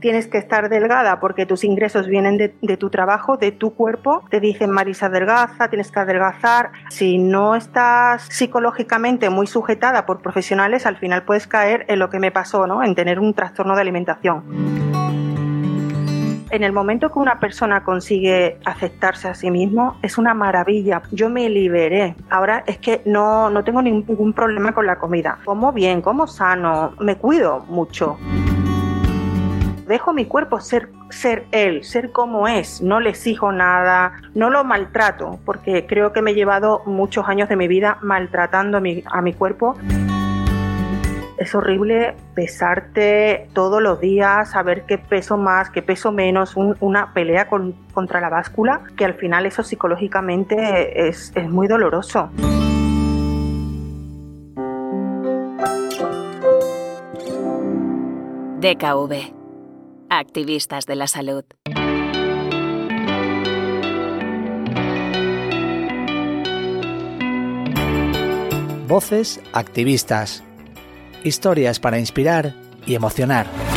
tienes que estar delgada porque tus ingresos vienen de, tu trabajo, de tu cuerpo. Te dicen, Marisa, adelgaza, tienes que adelgazar. Si no estás psicológicamente muy sujetada por profesionales, al final puedes caer en lo que me pasó, ¿no? En tener un trastorno de alimentación en el momento que una persona consigue aceptarse a sí mismo, es una maravilla. Yo me liberé. Ahora es que no, no tengo ningún problema con la comida. Como bien, como sano, me cuido mucho. Dejo mi cuerpo ser, ser él, ser como es, no le exijo nada, no lo maltrato, porque creo que me he llevado muchos años de mi vida maltratando a mi, a mi cuerpo. Es horrible pesarte todos los días, saber qué peso más, qué peso menos, una pelea contra la báscula, que al final eso psicológicamente es, es muy doloroso. DKV. Activistas de la salud. Voces activistas historias para inspirar y emocionar.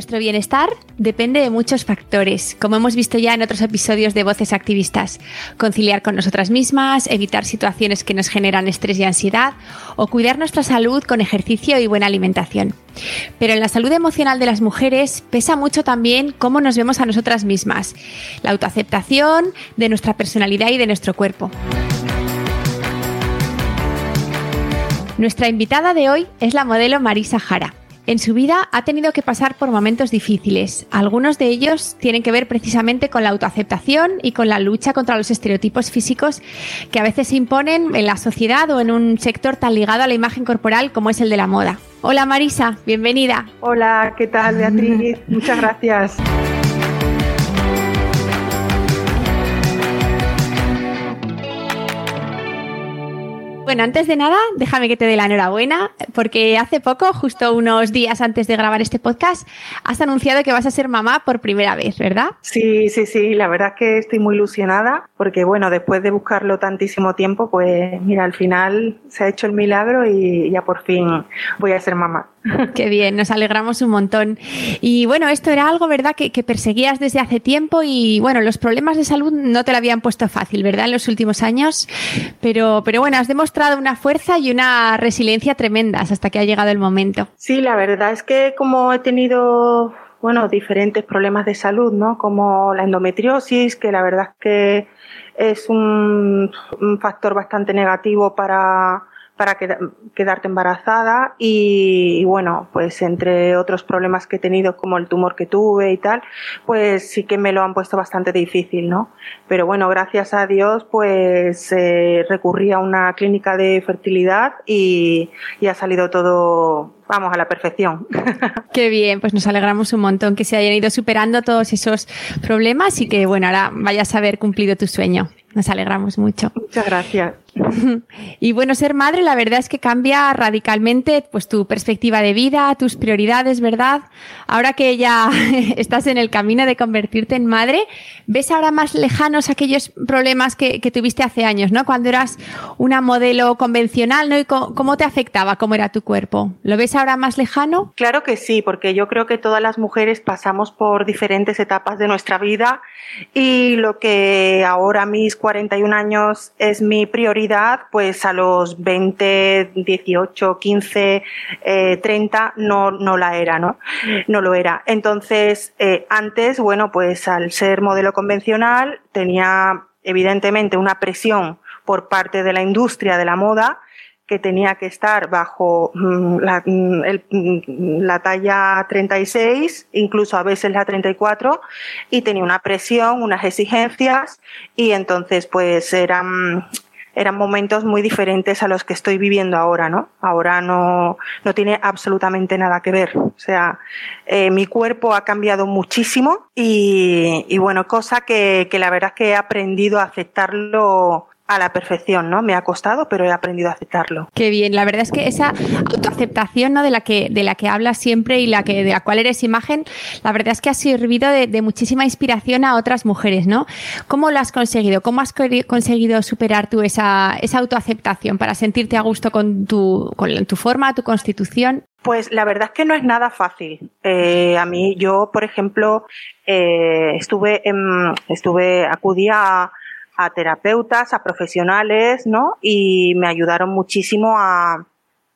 Nuestro bienestar depende de muchos factores, como hemos visto ya en otros episodios de Voces Activistas. Conciliar con nosotras mismas, evitar situaciones que nos generan estrés y ansiedad, o cuidar nuestra salud con ejercicio y buena alimentación. Pero en la salud emocional de las mujeres pesa mucho también cómo nos vemos a nosotras mismas, la autoaceptación de nuestra personalidad y de nuestro cuerpo. Nuestra invitada de hoy es la modelo Marisa Jara. En su vida ha tenido que pasar por momentos difíciles. Algunos de ellos tienen que ver precisamente con la autoaceptación y con la lucha contra los estereotipos físicos que a veces se imponen en la sociedad o en un sector tan ligado a la imagen corporal como es el de la moda. Hola Marisa, bienvenida. Hola, ¿qué tal Beatriz? Muchas gracias. Bueno, antes de nada, déjame que te dé la enhorabuena, porque hace poco, justo unos días antes de grabar este podcast, has anunciado que vas a ser mamá por primera vez, ¿verdad? Sí, sí, sí, la verdad es que estoy muy ilusionada, porque bueno, después de buscarlo tantísimo tiempo, pues mira, al final se ha hecho el milagro y ya por fin voy a ser mamá. Qué bien, nos alegramos un montón. Y bueno, esto era algo, ¿verdad?, que, perseguías desde hace tiempo y bueno, los problemas de salud no te lo habían puesto fácil, ¿verdad?, en los últimos años. Pero, pero bueno, has demostrado una fuerza y una resiliencia tremendas hasta que ha llegado el momento. Sí, la verdad es que como he tenido, bueno, diferentes problemas de salud, ¿no?, como la endometriosis, que la verdad es que es un factor bastante negativo para para quedarte embarazada y, bueno, pues entre otros problemas que he tenido como el tumor que tuve y tal, pues sí que me lo han puesto bastante difícil, ¿no? Pero bueno, gracias a Dios pues eh, recurrí a una clínica de fertilidad y, y ha salido todo vamos, a la perfección. Qué bien, pues nos alegramos un montón que se hayan ido superando todos esos problemas y que, bueno, ahora vayas a haber cumplido tu sueño. Nos alegramos mucho. Muchas gracias. Y bueno, ser madre la verdad es que cambia radicalmente pues tu perspectiva de vida, tus prioridades, ¿verdad? Ahora que ya estás en el camino de convertirte en madre, ¿ves ahora más lejanos aquellos problemas que, tuviste hace años, ¿no? Cuando eras una modelo convencional, ¿no? ¿Y cómo, te afectaba? ¿Cómo era tu cuerpo? ¿Lo ves ahora más lejano? Claro que sí, porque yo creo que todas las mujeres pasamos por diferentes etapas de nuestra vida y lo que ahora mis 41 años es mi prioridad pues a los 20, 18, 15, 30 no, no la era, ¿no? No lo era. Entonces, eh, antes, bueno, pues al ser modelo convencional tenía evidentemente una presión por parte de la industria de la moda que tenía que estar bajo mm, la, mm, mm, la, talla 36, incluso a veces la 34, y tenía una presión, unas exigencias, y entonces pues eran eran momentos muy diferentes a los que estoy viviendo ahora, ¿no? Ahora no, no tiene absolutamente nada que ver. O sea, eh, mi cuerpo ha cambiado muchísimo y, y bueno, cosa que, que la verdad es que he aprendido a aceptarlo a la perfección, ¿no? Me ha costado, pero he aprendido a aceptarlo. Qué bien, la verdad es que esa autoaceptación, ¿no? De la que, de la que hablas siempre y la que, de la cual eres imagen, la verdad es que ha servido de, muchísima inspiración a otras mujeres, ¿no? ¿Cómo lo has conseguido? ¿Cómo has conseguido superar tú esa, esa autoaceptación para sentirte a gusto con tu, con tu forma, tu constitución? Pues la verdad es que no es nada fácil. Eh, a mí, yo, por ejemplo, eh, estuve, en, estuve, acudí a, a terapeutas, a profesionales, ¿no? Y me ayudaron muchísimo a,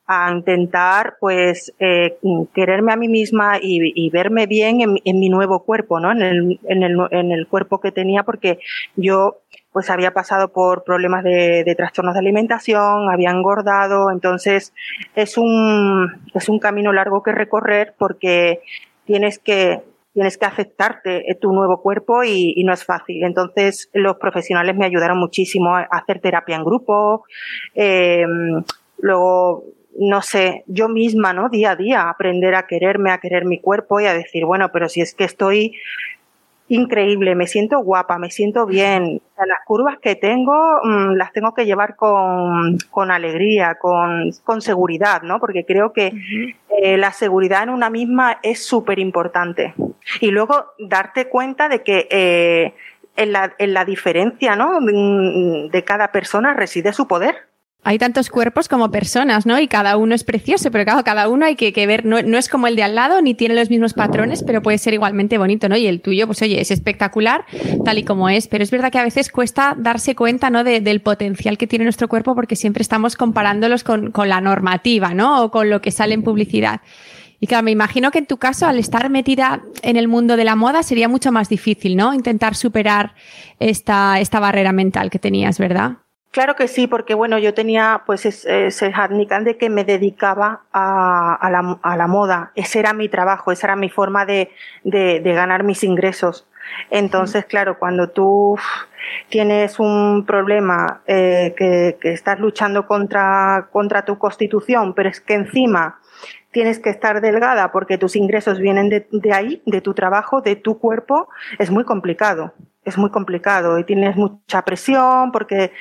a intentar, pues, eh, quererme a mí misma y, y verme bien en, en, mi nuevo cuerpo, ¿no? En el, en el, en el cuerpo que tenía, porque yo, pues, había pasado por problemas de, de trastornos de alimentación, había engordado, entonces es un, es un camino largo que recorrer porque tienes que tienes que aceptarte eh, tu nuevo cuerpo y, no es fácil. Entonces, los profesionales me ayudaron muchísimo a hacer terapia en grupo. Eh, luego, no sé, yo misma, ¿no? Día a día, aprender a quererme, a querer mi cuerpo y a decir, bueno, pero si es que estoy increíble, me siento guapa, me siento bien. las curvas que tengo mm, las tengo que llevar con, con alegría, con, con, seguridad, ¿no? Porque creo que eh, la seguridad en una misma es súper importante. Y luego darte cuenta de que eh, en, la, en la diferencia, ¿no? Mm, de cada persona reside su poder hay tantos cuerpos como personas, ¿no? Y cada uno es precioso, pero claro, cada uno hay que, ver, no, es como el de al lado, ni tiene los mismos patrones, pero puede ser igualmente bonito, ¿no? Y el tuyo, pues oye, es espectacular tal y como es, pero es verdad que a veces cuesta darse cuenta, ¿no? del potencial que tiene nuestro cuerpo porque siempre estamos comparándolos con, con la normativa, ¿no? O con lo que sale en publicidad. Y claro, me imagino que en tu caso, al estar metida en el mundo de la moda, sería mucho más difícil, ¿no? Intentar superar esta, esta barrera mental que tenías, ¿verdad? Claro que sí, porque bueno, yo tenía pues ese handicap de que me dedicaba a, la, a, la, moda. Ese era mi trabajo, esa era mi forma de, de, de ganar mis ingresos. Entonces, claro, cuando tú tienes un problema eh, que, que, estás luchando contra, contra tu constitución, pero es que encima tienes que estar delgada porque tus ingresos vienen de, de ahí, de tu trabajo, de tu cuerpo, es muy complicado es muy complicado y tienes mucha presión porque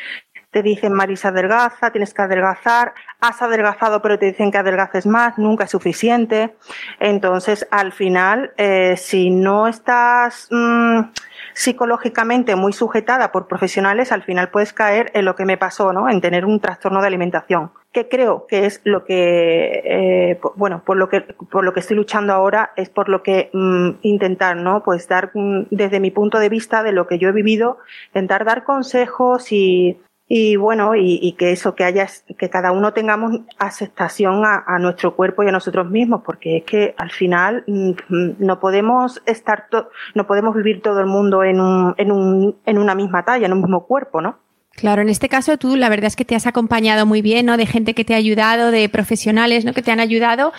te dicen Marisa adelgaza, tienes que adelgazar, has adelgazado pero te dicen que adelgaces más, nunca es suficiente. Entonces, al final, eh, si no estás mmm, psicológicamente muy sujetada por profesionales, al final puedes caer en lo que me pasó, ¿no? En tener un trastorno de alimentación, que creo que es lo que, eh, bueno, por lo que, por lo que estoy luchando ahora es por lo que mmm, intentar, ¿no? Pues dar, mm, desde mi punto de vista de lo que yo he vivido, intentar dar consejos y y bueno, y, que eso, que haya, que cada uno tengamos aceptación a, a, nuestro cuerpo y a nosotros mismos, porque es que al final mm, no podemos estar, no podemos vivir todo el mundo en un, en un, en una misma talla, en un mismo cuerpo, ¿no? Claro, en este caso tú la verdad es que te has acompañado muy bien, ¿no? De gente que te ha ayudado, de profesionales, ¿no? Que te han ayudado.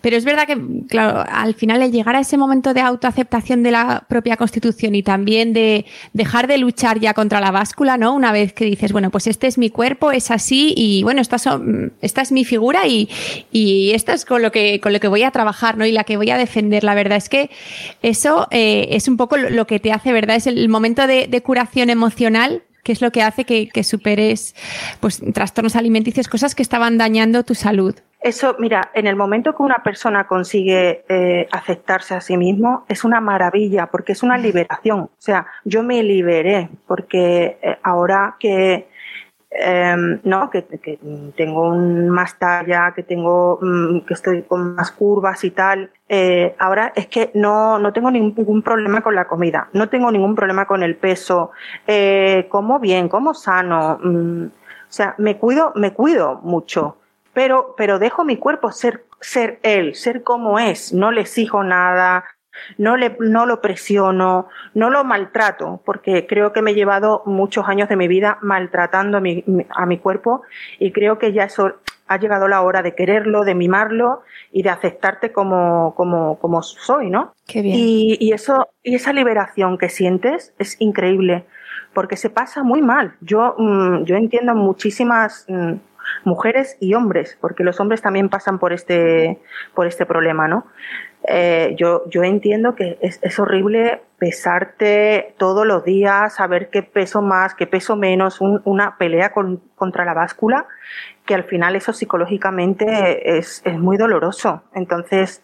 Pero es verdad que, claro, al final el llegar a ese momento de autoaceptación de la propia constitución y también de dejar de luchar ya contra la báscula, ¿no? Una vez que dices, bueno, pues este es mi cuerpo, es así y bueno, esta, son, esta es mi figura y, y esta es con lo que, con lo que voy a trabajar, ¿no? Y la que voy a defender. La verdad es que eso eh, es un poco lo que te hace, ¿verdad? Es el momento de, de curación emocional ¿Qué es lo que hace que, que, superes pues, trastornos alimenticios, cosas que estaban dañando tu salud? Eso, mira, en el momento que una persona consigue eh, aceptarse a sí mismo, es una maravilla, porque es una liberación. O sea, yo me liberé, porque eh, ahora que eh, no, que, que, tengo más talla, que tengo, mm, que estoy con más curvas y tal. Eh, ahora es que no, no tengo ningún problema con la comida, no tengo ningún problema con el peso, eh, como bien, como sano, mm, o sea, me cuido, me cuido mucho, pero, pero dejo mi cuerpo ser, ser él, ser como es, no le exijo nada, no, le, no lo presiono, no lo maltrato, porque creo que me he llevado muchos años de mi vida maltratando a mi, a mi cuerpo y creo que ya eso ha llegado la hora de quererlo, de mimarlo y de aceptarte como, como, como soy, ¿no? Qué bien. Y, y, eso, y esa liberación que sientes es increíble, porque se pasa muy mal. Yo, mm, yo entiendo muchísimas, mm, mujeres y hombres, porque los hombres también pasan por este, por este problema, ¿no? Eh, yo, yo entiendo que es, es, horrible pesarte todos los días, saber qué peso más, qué peso menos, una pelea con, contra la báscula, que al final eso psicológicamente es, es muy doloroso. Entonces,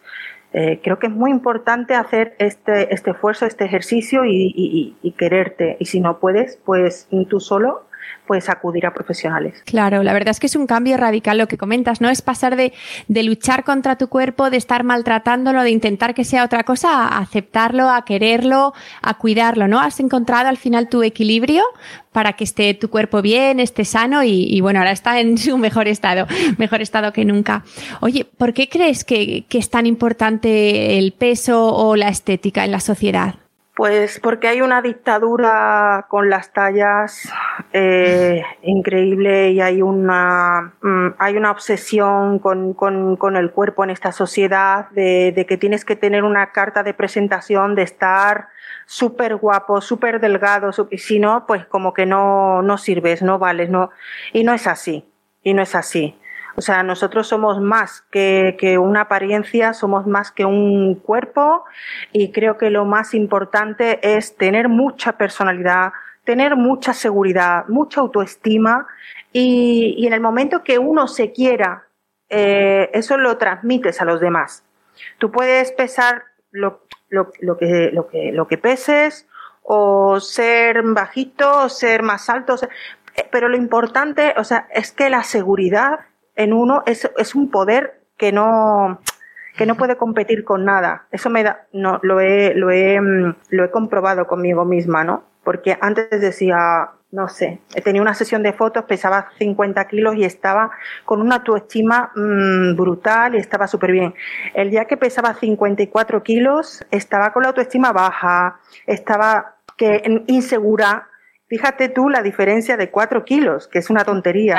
eh, creo que es muy importante hacer este, este esfuerzo, este ejercicio y, y, y, quererte. Y si no puedes, pues tú solo puedes acudir a profesionales. Claro, la verdad es que es un cambio radical lo que comentas, ¿no? Es pasar de, de luchar contra tu cuerpo, de estar maltratándolo, de intentar que sea otra cosa, a aceptarlo, a quererlo, a cuidarlo, ¿no? Has encontrado al final tu equilibrio para que esté tu cuerpo bien, esté sano y, y bueno, ahora está en su mejor estado, mejor estado que nunca. Oye, ¿por qué crees que, que es tan importante el peso o la estética en la sociedad? Pues porque hay una dictadura con las tallas eh, increíble y hay una, mm, hay una obsesión con, con, con, el cuerpo en esta sociedad de, de, que tienes que tener una carta de presentación de estar súper guapo, súper delgado, y si no, pues como que no, no sirves, no vales, no, y no es así, y no es así. O sea, nosotros somos más que, que, una apariencia, somos más que un cuerpo y creo que lo más importante es tener mucha personalidad, tener mucha seguridad, mucha autoestima y, y en el momento que uno se quiera, eh, eso lo transmites a los demás. Tú puedes pesar lo, lo, lo, que, lo, que, lo que peses o ser bajito o ser más alto, sea, pero lo importante, o sea, es que la seguridad en uno es, un poder que no, que no puede competir con nada. Eso me da, no, lo he, lo he, mm, comprobado conmigo misma, ¿no? Porque antes decía, no sé, tenía una sesión de fotos, pesaba 50 kilos y estaba con una autoestima mmm, brutal y estaba súper bien. El día que pesaba 54 kilos, estaba con la autoestima baja, estaba que insegura, Fíjate tú la diferencia de cuatro kilos, que es una tontería.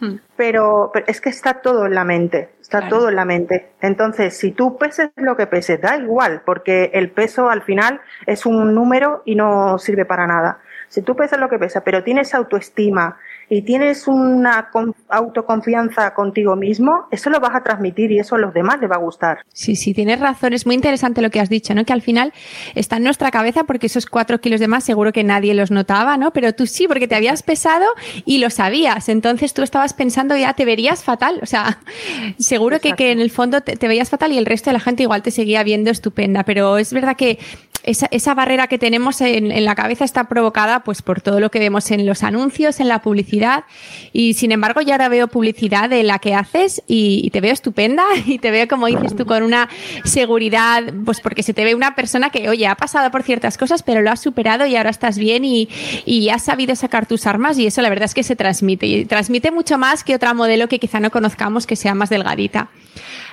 Hmm. Pero, pero, es que está todo en la mente, está claro. todo en la mente. Entonces, si tú peses lo que peses, da igual, porque el peso al final es un número y no sirve para nada. Si tú pesas lo que pesas, pero tienes autoestima y tienes una autoconfianza contigo mismo, eso lo vas a transmitir y eso a los demás les va a gustar. Sí, sí, tienes razón. Es muy interesante lo que has dicho, ¿no? Que al final está en nuestra cabeza porque esos cuatro kilos de más seguro que nadie los notaba, ¿no? Pero tú sí, porque te habías pesado y lo sabías. Entonces tú estabas pensando ya te verías fatal. O sea, seguro que, que, en el fondo te, te veías fatal y el resto de la gente igual te seguía viendo estupenda. Pero es verdad que esa, esa barrera que tenemos en, en, la cabeza está provocada pues por todo lo que vemos en los anuncios, en la publicidad y sin embargo yo ahora veo publicidad de la que haces y, y, te veo estupenda y te veo como dices tú con una seguridad pues porque se te ve una persona que oye ha pasado por ciertas cosas pero lo has superado y ahora estás bien y, y has sabido sacar tus armas y eso la verdad es que se transmite y transmite mucho más que otra modelo que quizá no conozcamos que sea más delgadita.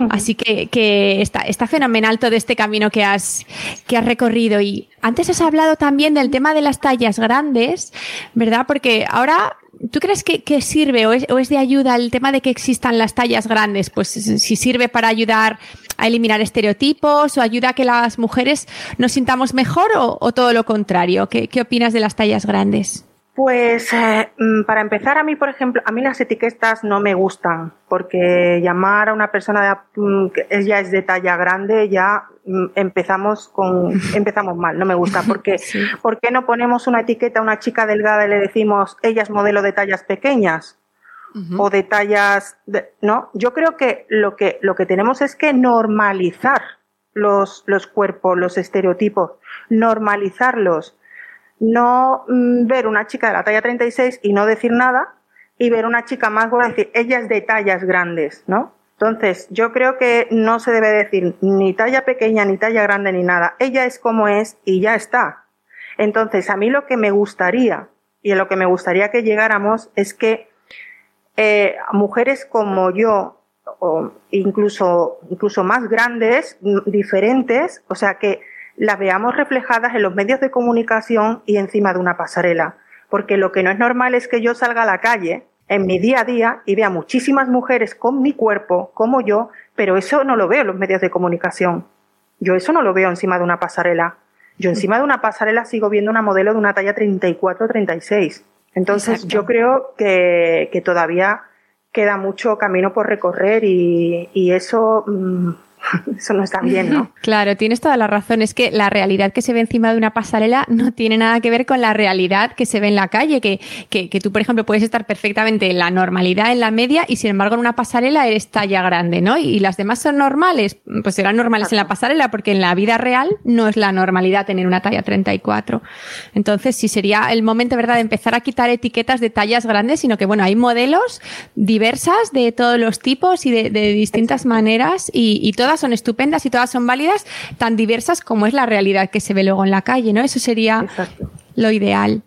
Así que, que está, está fenomenal todo este camino que has, que has recorrido. Y antes has hablado también del tema de las tallas grandes, ¿verdad? Porque ahora ¿Tú crees que, sirve o es, de ayuda el tema de que existan las tallas grandes? Pues si sirve para ayudar a eliminar estereotipos o ayuda a que las mujeres nos sintamos mejor o, todo lo contrario. ¿Qué, ¿Qué, opinas de las tallas grandes? Pues eh, para empezar, a mí, por ejemplo, a mí las etiquetas no me gustan, porque llamar a una persona de, mm, que ella es de talla grande, ya mm, empezamos con, empezamos mal, no me gusta, porque sí. ¿por qué no ponemos una etiqueta a una chica delgada y le decimos ella es modelo de tallas pequeñas? Uh -huh. O de tallas, de, no, yo creo que lo que, lo que tenemos es que normalizar los, los cuerpos, los estereotipos, normalizarlos no mm, ver una chica de la talla 36 y no decir nada y ver una chica más gorda y decir, ella es de tallas grandes, ¿no? Entonces, yo creo que no se debe decir ni talla pequeña, ni talla grande, ni nada. Ella es como es y ya está. Entonces, a mí lo que me gustaría y a lo que me gustaría que llegáramos es que eh, mujeres como yo, o incluso, incluso más grandes, diferentes, o sea, que las veamos reflejadas en los medios de comunicación y encima de una pasarela. Porque lo que no es normal es que yo salga a la calle en mi día a día y vea muchísimas mujeres con mi cuerpo, como yo, pero eso no lo veo en los medios de comunicación. Yo eso no lo veo encima de una pasarela. Yo encima de una pasarela sigo viendo una modelo de una talla 34-36. Entonces Exacto. yo creo que, que todavía queda mucho camino por recorrer y, y eso mm, Eso no está bien, ¿no? Claro, tienes toda la razón. Es que la realidad que se ve encima de una pasarela no tiene nada que ver con la realidad que se ve en la calle. Que, que, que, tú, por ejemplo, puedes estar perfectamente en la normalidad, en la media, y sin embargo en una pasarela eres talla grande, ¿no? Y, las demás son normales. Pues serán normales en la pasarela, porque en la vida real no es la normalidad tener una talla 34. Entonces, sí sería el momento, ¿verdad?, de empezar a quitar etiquetas de tallas grandes, sino que, bueno, hay modelos diversas de todos los tipos y de, de distintas maneras y, y todas son estupendas y todas son válidas, tan diversas como es la realidad que se ve luego en la calle, ¿no? Eso sería lo ideal.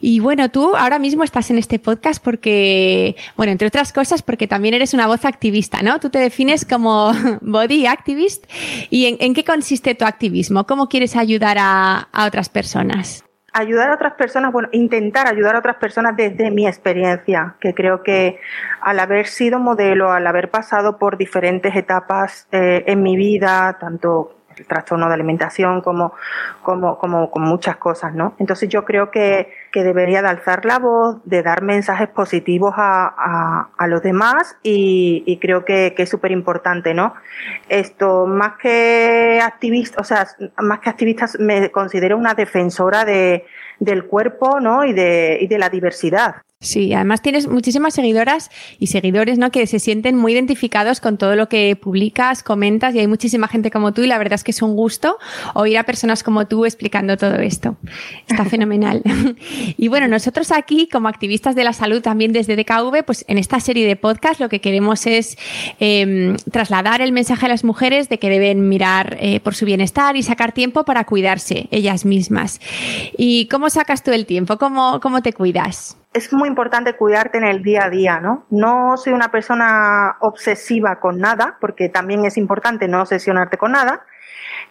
Y bueno, tú ahora mismo estás en este podcast porque, bueno, entre otras cosas, porque también eres una voz activista, ¿no? Tú te defines como body activist. ¿Y en, qué consiste tu activismo? ¿Cómo quieres ayudar a otras personas? Ayudar a otras personas, bueno, intentar ayudar a otras personas desde mi experiencia, que creo que al haber sido modelo, al haber pasado por diferentes etapas eh, en mi vida, tanto el trastorno de alimentación como, como, como, muchas cosas, ¿no? Entonces yo creo que, que debería de alzar la voz, de dar mensajes positivos a, a, los demás y, creo que, es súper importante, ¿no? Esto, más que activista, o sea, más que activista me considero una defensora de, del cuerpo, ¿no? Y de, y de la diversidad. Sí, además tienes muchísimas seguidoras y seguidores, ¿no? Que se sienten muy identificados con todo lo que publicas, comentas y hay muchísima gente como tú y la verdad es que es un gusto oír a personas como tú explicando todo esto. Está fenomenal. y bueno, nosotros aquí como activistas de la salud también desde DKV, pues en esta serie de podcast lo que queremos es eh, trasladar el mensaje a las mujeres de que deben mirar eh, por su bienestar y sacar tiempo para cuidarse ellas mismas. ¿Y cómo sacas tú el tiempo? ¿Cómo, cómo te cuidas? Es muy importante cuidarte en el día a día, ¿no? No soy una persona obsesiva con nada, porque también es importante no obsesionarte con nada,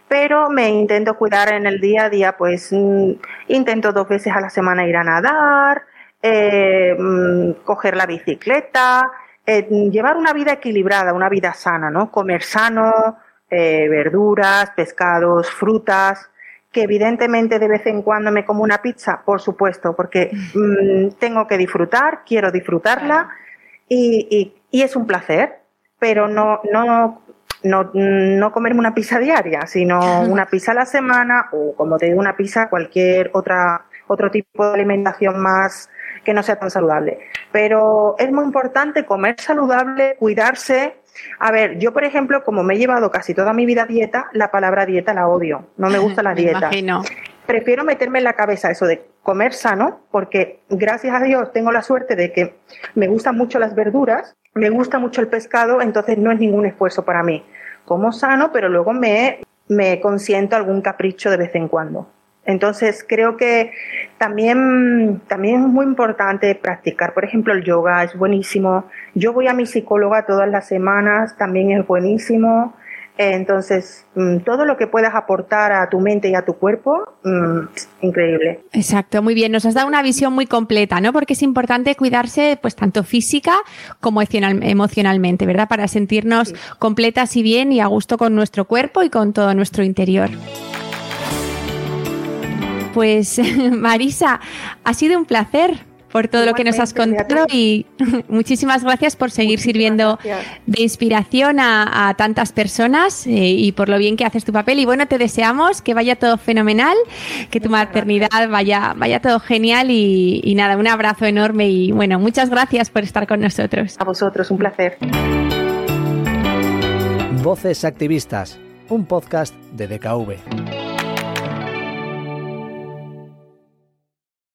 pero me intento cuidar en el día a día, pues mm, intento dos veces a la semana ir a nadar, eh, mm, coger la bicicleta, eh, llevar una vida equilibrada, una vida sana, ¿no? Comer sano, eh, verduras, pescados, frutas, que evidentemente de vez en cuando me como una pizza, por supuesto, porque mm, tengo que disfrutar, quiero disfrutarla y, y, es un placer, pero no, no, no, no comerme una pizza diaria, sino una pizza a la semana o como te digo, una pizza, cualquier otra, otro tipo de alimentación más que no sea tan saludable. Pero es muy importante comer saludable, cuidarse a ver, yo por ejemplo, como me he llevado casi toda mi vida dieta, la palabra dieta la odio. No me gusta la dieta. Prefiero meterme en la cabeza eso de comer sano, porque gracias a Dios tengo la suerte de que me gustan mucho las verduras, me gusta mucho el pescado, entonces no es ningún esfuerzo para mí. Como sano, pero luego me, me consiento algún capricho de vez en cuando. Entonces creo que también, también es muy importante practicar, por ejemplo, el yoga es buenísimo. Yo voy a mi psicóloga todas las semanas, también es buenísimo. Entonces, mm, todo lo que puedas aportar a tu mente y a tu cuerpo, mm, increíble. Exacto, muy bien. Nos has dado una visión muy completa, ¿no? Porque es importante cuidarse, pues, tanto física como emocionalmente, ¿verdad? Para sentirnos completas y bien y a gusto con nuestro cuerpo y con todo nuestro interior. Pues Marisa, ha sido un placer por todo lo que nos has contado y muchísimas gracias por seguir sirviendo de inspiración a, tantas personas eh, y por lo bien que haces tu papel. Y bueno, te deseamos que vaya todo fenomenal, que tu maternidad vaya, vaya todo genial y, y nada, un abrazo enorme y bueno, muchas gracias por estar con nosotros. A vosotros, un placer. Voces Activistas, un podcast de DKV.